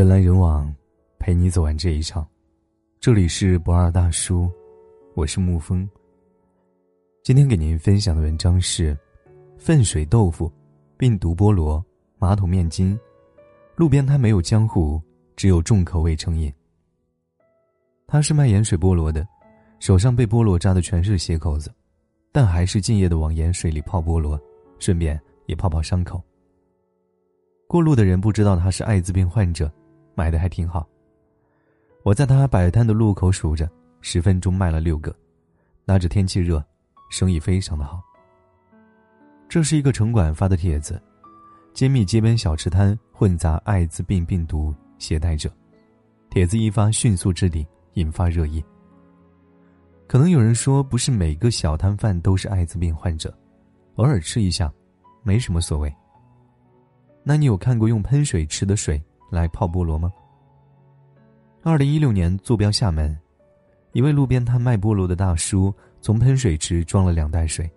人来人往，陪你走完这一场。这里是不二大叔，我是沐风。今天给您分享的文章是：粪水豆腐、病毒菠萝、马桶面筋。路边摊没有江湖，只有重口味成瘾。他是卖盐水菠萝的，手上被菠萝扎的全是血口子，但还是敬业的往盐水里泡菠萝，顺便也泡泡伤口。过路的人不知道他是艾滋病患者。买的还挺好。我在他摆摊的路口数着，十分钟卖了六个，拿着天气热，生意非常的好。这是一个城管发的帖子，揭秘街边小吃摊混杂艾滋病病毒携带者。帖子一发迅速置顶，引发热议。可能有人说，不是每个小摊贩都是艾滋病患者，偶尔吃一下，没什么所谓。那你有看过用喷水池的水？来泡菠萝吗？二零一六年，坐标厦门，一位路边摊卖菠萝的大叔从喷水池装了两袋水，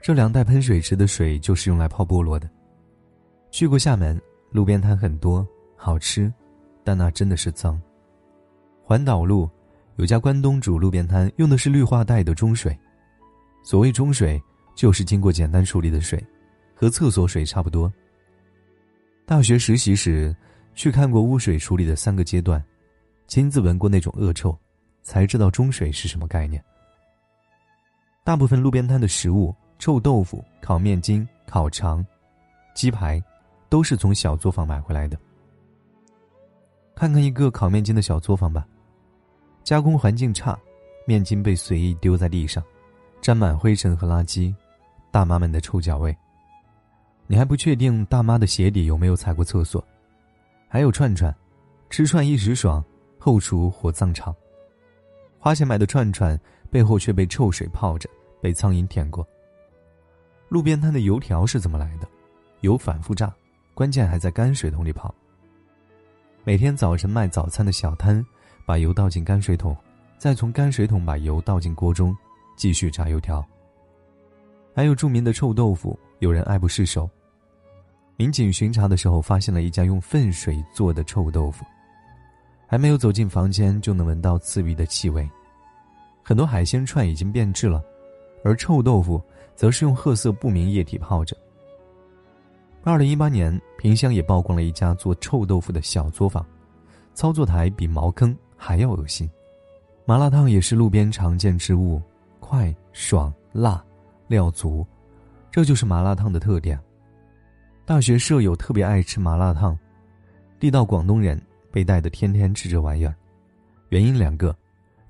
这两袋喷水池的水就是用来泡菠萝的。去过厦门，路边摊很多，好吃，但那真的是脏。环岛路有家关东煮路边摊，用的是氯化带的中水，所谓中水，就是经过简单处理的水，和厕所水差不多。大学实习时。去看过污水处理的三个阶段，亲自闻过那种恶臭，才知道中水是什么概念。大部分路边摊的食物，臭豆腐、烤面筋、烤肠、鸡排，都是从小作坊买回来的。看看一个烤面筋的小作坊吧，加工环境差，面筋被随意丢在地上，沾满灰尘和垃圾，大妈们的臭脚味。你还不确定大妈的鞋底有没有踩过厕所。还有串串，吃串一时爽，后厨火葬场。花钱买的串串背后却被臭水泡着，被苍蝇舔过。路边摊的油条是怎么来的？油反复炸，关键还在泔水桶里泡。每天早晨卖早餐的小摊，把油倒进泔水桶，再从泔水桶把油倒进锅中，继续炸油条。还有著名的臭豆腐，有人爱不释手。民警巡查的时候，发现了一家用粪水做的臭豆腐，还没有走进房间，就能闻到刺鼻的气味。很多海鲜串已经变质了，而臭豆腐则是用褐色不明液体泡着。二零一八年，萍乡也曝光了一家做臭豆腐的小作坊，操作台比茅坑还要恶心。麻辣烫也是路边常见之物，快、爽、辣，料足，这就是麻辣烫的特点。大学舍友特别爱吃麻辣烫，地道广东人被带的天天吃这玩意儿，原因两个，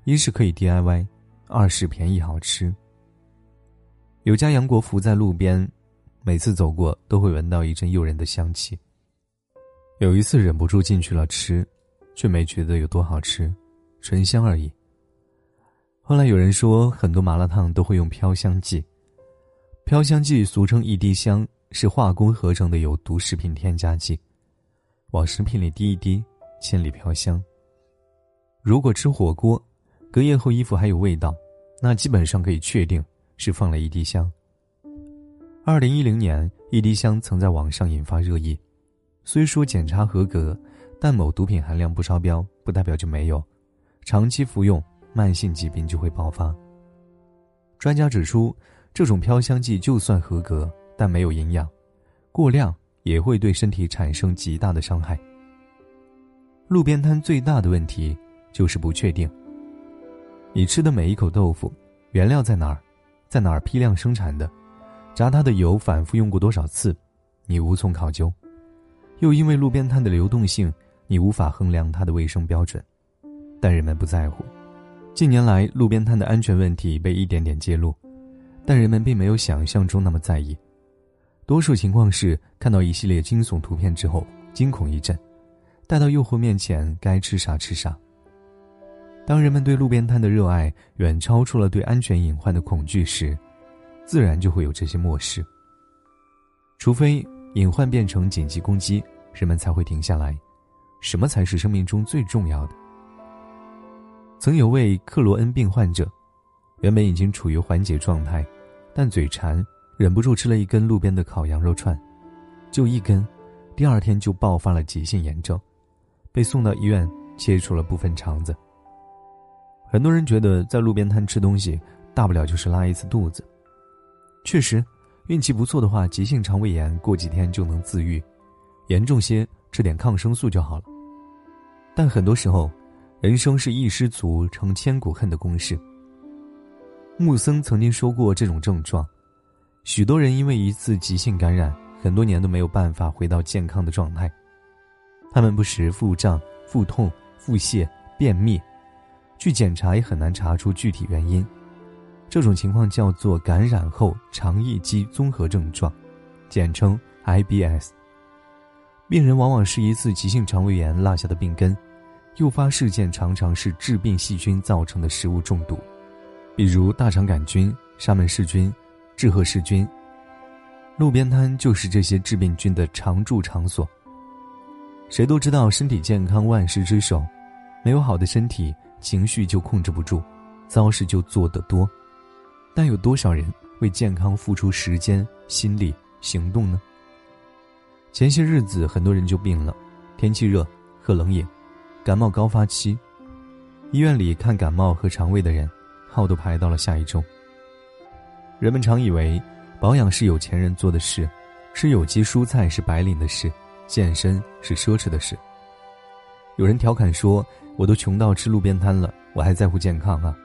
一是可以 DIY，二是便宜好吃。有家杨国福在路边，每次走过都会闻到一阵诱人的香气。有一次忍不住进去了吃，却没觉得有多好吃，纯香而已。后来有人说很多麻辣烫都会用飘香剂，飘香剂俗称一滴香。是化工合成的有毒食品添加剂，往食品里滴一滴，千里飘香。如果吃火锅，隔夜后衣服还有味道，那基本上可以确定是放了一滴香。二零一零年，一滴香曾在网上引发热议，虽说检查合格，但某毒品含量不超标，不代表就没有，长期服用，慢性疾病就会爆发。专家指出，这种飘香剂就算合格。但没有营养，过量也会对身体产生极大的伤害。路边摊最大的问题就是不确定。你吃的每一口豆腐，原料在哪儿，在哪儿批量生产的，炸它的油反复用过多少次，你无从考究。又因为路边摊的流动性，你无法衡量它的卫生标准。但人们不在乎。近年来，路边摊的安全问题被一点点揭露，但人们并没有想象中那么在意。多数情况是看到一系列惊悚图片之后惊恐一阵，带到诱惑面前该吃啥吃啥。当人们对路边摊的热爱远超出了对安全隐患的恐惧时，自然就会有这些漠视。除非隐患变成紧急攻击，人们才会停下来。什么才是生命中最重要的？曾有位克罗恩病患者，原本已经处于缓解状态，但嘴馋。忍不住吃了一根路边的烤羊肉串，就一根，第二天就爆发了急性炎症，被送到医院切除了部分肠子。很多人觉得在路边摊吃东西，大不了就是拉一次肚子。确实，运气不错的话，急性肠胃炎过几天就能自愈，严重些吃点抗生素就好了。但很多时候，人生是一失足成千古恨的公式。木森曾经说过这种症状：许多人因为一次急性感染，很多年都没有办法回到健康的状态。他们不时腹胀、腹痛、腹泻、便秘，据检查也很难查出具体原因。这种情况叫做感染后肠易激综合症状，简称 IBS。病人往往是一次急性肠胃炎落下的病根，诱发事件常常是致病细菌造成的食物中毒。比如大肠杆菌、沙门氏菌、志贺氏菌，路边摊就是这些致病菌的常驻场所。谁都知道身体健康万事之首，没有好的身体，情绪就控制不住，糟事就做得多。但有多少人为健康付出时间、心力、行动呢？前些日子很多人就病了，天气热，喝冷饮，感冒高发期，医院里看感冒和肠胃的人。号都排到了下一周。人们常以为，保养是有钱人做的事，吃有机蔬菜是白领的事，健身是奢侈的事。有人调侃说：“我都穷到吃路边摊了，我还在乎健康啊？”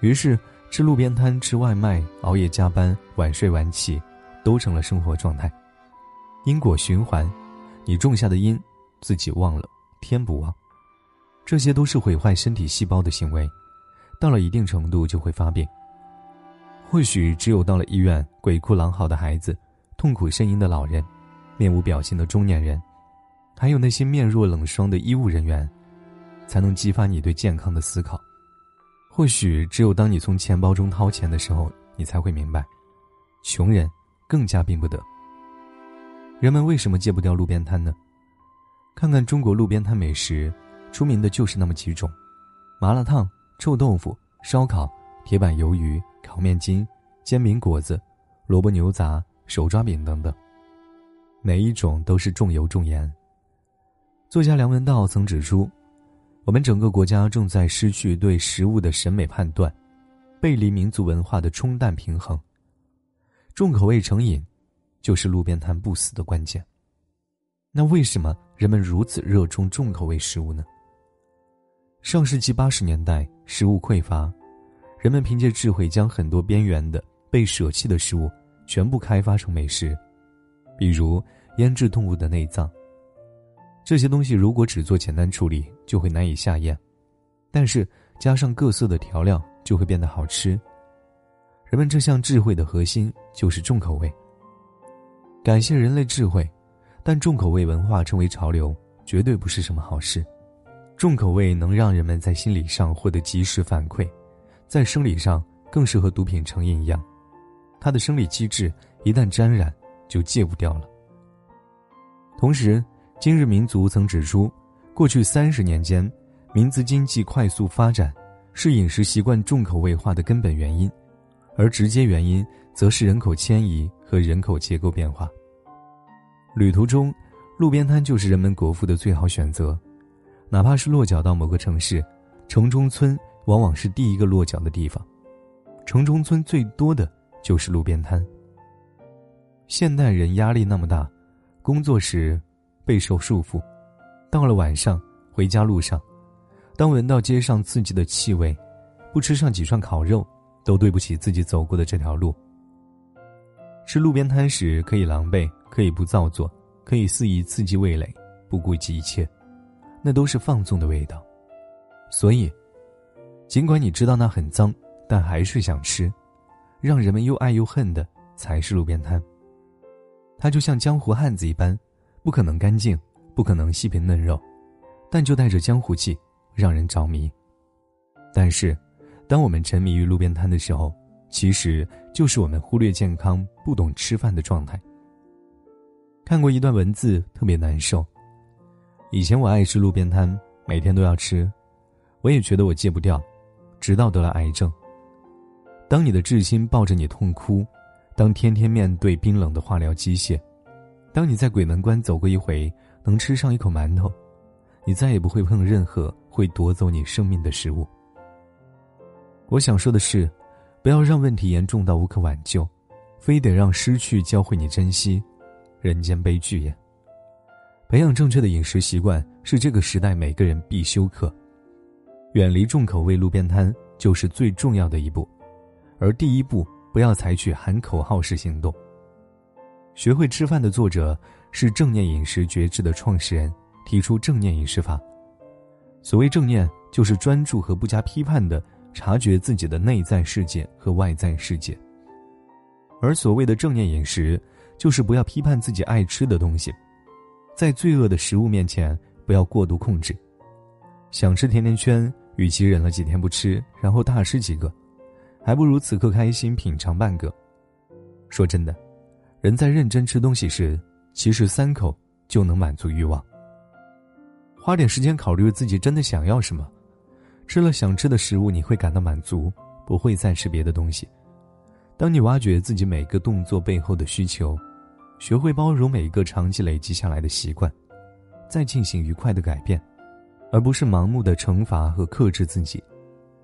于是，吃路边摊、吃外卖、熬夜加班、晚睡晚起，都成了生活状态。因果循环，你种下的因，自己忘了，天不忘。这些都是毁坏身体细胞的行为。到了一定程度就会发病。或许只有到了医院，鬼哭狼嚎的孩子，痛苦呻吟的老人，面无表情的中年人，还有那些面若冷霜的医务人员，才能激发你对健康的思考。或许只有当你从钱包中掏钱的时候，你才会明白，穷人更加病不得。人们为什么戒不掉路边摊呢？看看中国路边摊美食，出名的就是那么几种：麻辣烫。臭豆腐、烧烤、铁板鱿鱼、烤面筋、煎饼果子、萝卜牛杂、手抓饼等等，每一种都是重油重盐。作家梁文道曾指出，我们整个国家正在失去对食物的审美判断，背离民族文化的冲淡平衡。重口味成瘾，就是路边摊不死的关键。那为什么人们如此热衷重口味食物呢？上世纪八十年代，食物匮乏，人们凭借智慧将很多边缘的、被舍弃的食物全部开发成美食，比如腌制动物的内脏。这些东西如果只做简单处理，就会难以下咽；但是加上各色的调料，就会变得好吃。人们这项智慧的核心就是重口味。感谢人类智慧，但重口味文化成为潮流，绝对不是什么好事。重口味能让人们在心理上获得及时反馈，在生理上更是和毒品成瘾一样，它的生理机制一旦沾染，就戒不掉了。同时，今日民族曾指出，过去三十年间，民族经济快速发展是饮食习惯重口味化的根本原因，而直接原因则是人口迁移和人口结构变化。旅途中，路边摊就是人们果腹的最好选择。哪怕是落脚到某个城市，城中村往往是第一个落脚的地方。城中村最多的就是路边摊。现代人压力那么大，工作时备受束缚，到了晚上回家路上，当闻到街上刺激的气味，不吃上几串烤肉，都对不起自己走过的这条路。吃路边摊时可以狼狈，可以不造作，可以肆意刺激味蕾，不顾及一切。那都是放纵的味道，所以，尽管你知道那很脏，但还是想吃。让人们又爱又恨的才是路边摊。它就像江湖汉子一般，不可能干净，不可能细皮嫩肉，但就带着江湖气，让人着迷。但是，当我们沉迷于路边摊的时候，其实就是我们忽略健康、不懂吃饭的状态。看过一段文字，特别难受。以前我爱吃路边摊，每天都要吃，我也觉得我戒不掉，直到得了癌症。当你的至亲抱着你痛哭，当天天面对冰冷的化疗机械，当你在鬼门关走过一回能吃上一口馒头，你再也不会碰任何会夺走你生命的食物。我想说的是，不要让问题严重到无可挽救，非得让失去教会你珍惜，人间悲剧也。培养正确的饮食习惯是这个时代每个人必修课，远离重口味路边摊就是最重要的一步，而第一步不要采取喊口号式行动。学会吃饭的作者是正念饮食觉知的创始人。提出正念饮食法。所谓正念，就是专注和不加批判的察觉自己的内在世界和外在世界。而所谓的正念饮食，就是不要批判自己爱吃的东西，在罪恶的食物面前不要过度控制。想吃甜甜圈，与其忍了几天不吃，然后大吃几个，还不如此刻开心品尝半个。说真的，人在认真吃东西时，其实三口就能满足欲望。花点时间考虑自己真的想要什么，吃了想吃的食物，你会感到满足，不会再吃别的东西。当你挖掘自己每个动作背后的需求，学会包容每一个长期累积下来的习惯，再进行愉快的改变，而不是盲目的惩罚和克制自己，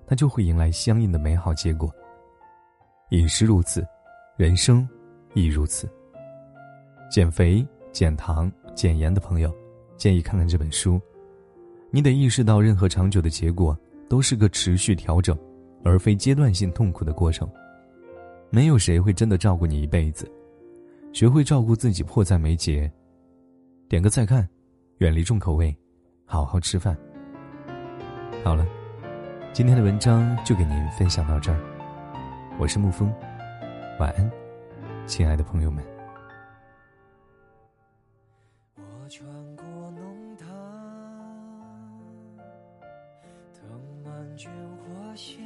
那就会迎来相应的美好结果。饮食如此，人生亦如此。减肥、减糖、减盐的朋友，建议看看这本书。你得意识到，任何长久的结果都是个持续调整，而非阶段性痛苦的过程。没有谁会真的照顾你一辈子，学会照顾自己迫在眉睫。点个再看，远离重口味，好好吃饭。好了，今天的文章就给您分享到这儿。我是沐风，晚安，亲爱的朋友们。我穿过弄堂。卷花香，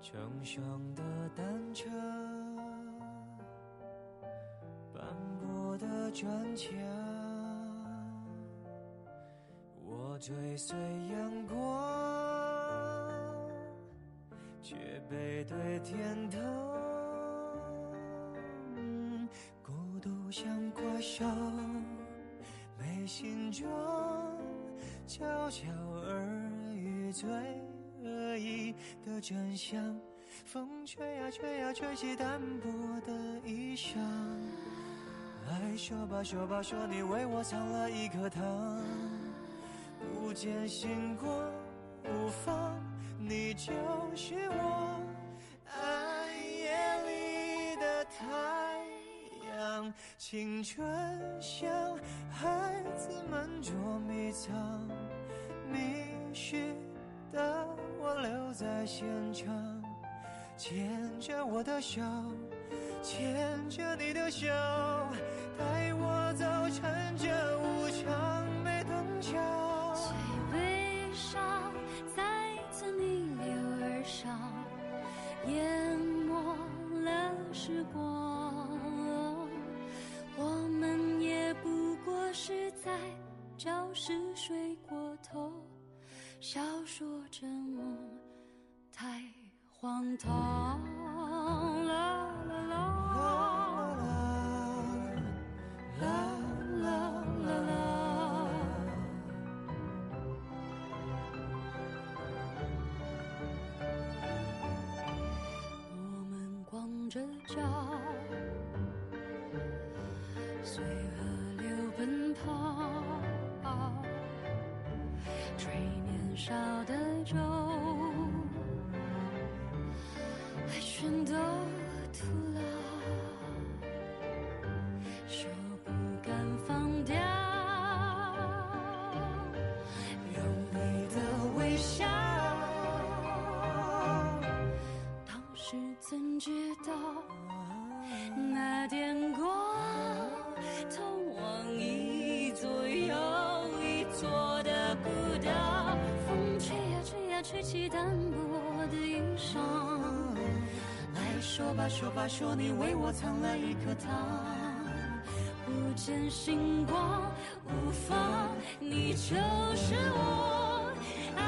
成双的单车，斑驳的砖墙，追随阳光，却背对天堂，孤独像怪兽，没形状。悄悄耳语最恶意的真相，风吹呀吹呀吹起单薄的衣裳。来说吧说吧说你为我藏了一颗糖，不见星光无妨，你就是我暗夜里的太阳。青春像孩子们捉迷藏。迷失的我留在现场，牵着我的手，牵着你的手，带我走，趁着无常没等桥。时光。我们也不过是在。教室睡过头，笑说着梦太荒唐。少说吧说吧说你为我藏了一颗糖，不见星光无妨，你就是我暗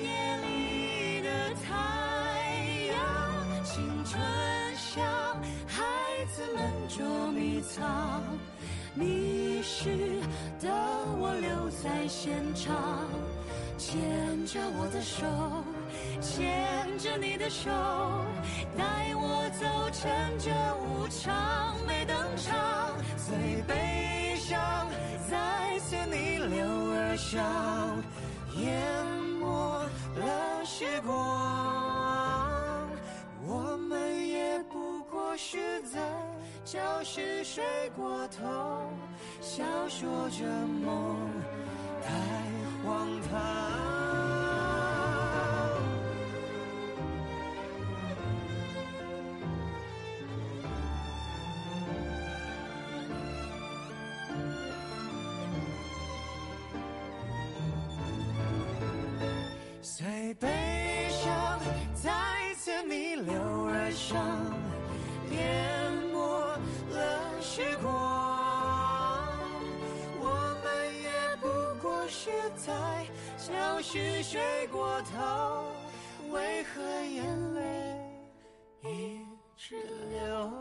夜里的太阳。青春像孩子们捉迷藏，迷失。的我留在现场，牵着我的手，牵着你的手，带都，趁着无常没登场，最悲伤再次逆流而上，淹没了时光。我们也不过是在教室睡过头，笑说着梦太荒唐。悲伤再次逆流而上，淹没了时光。我们也不过是在教室睡过头，为何眼泪一直流？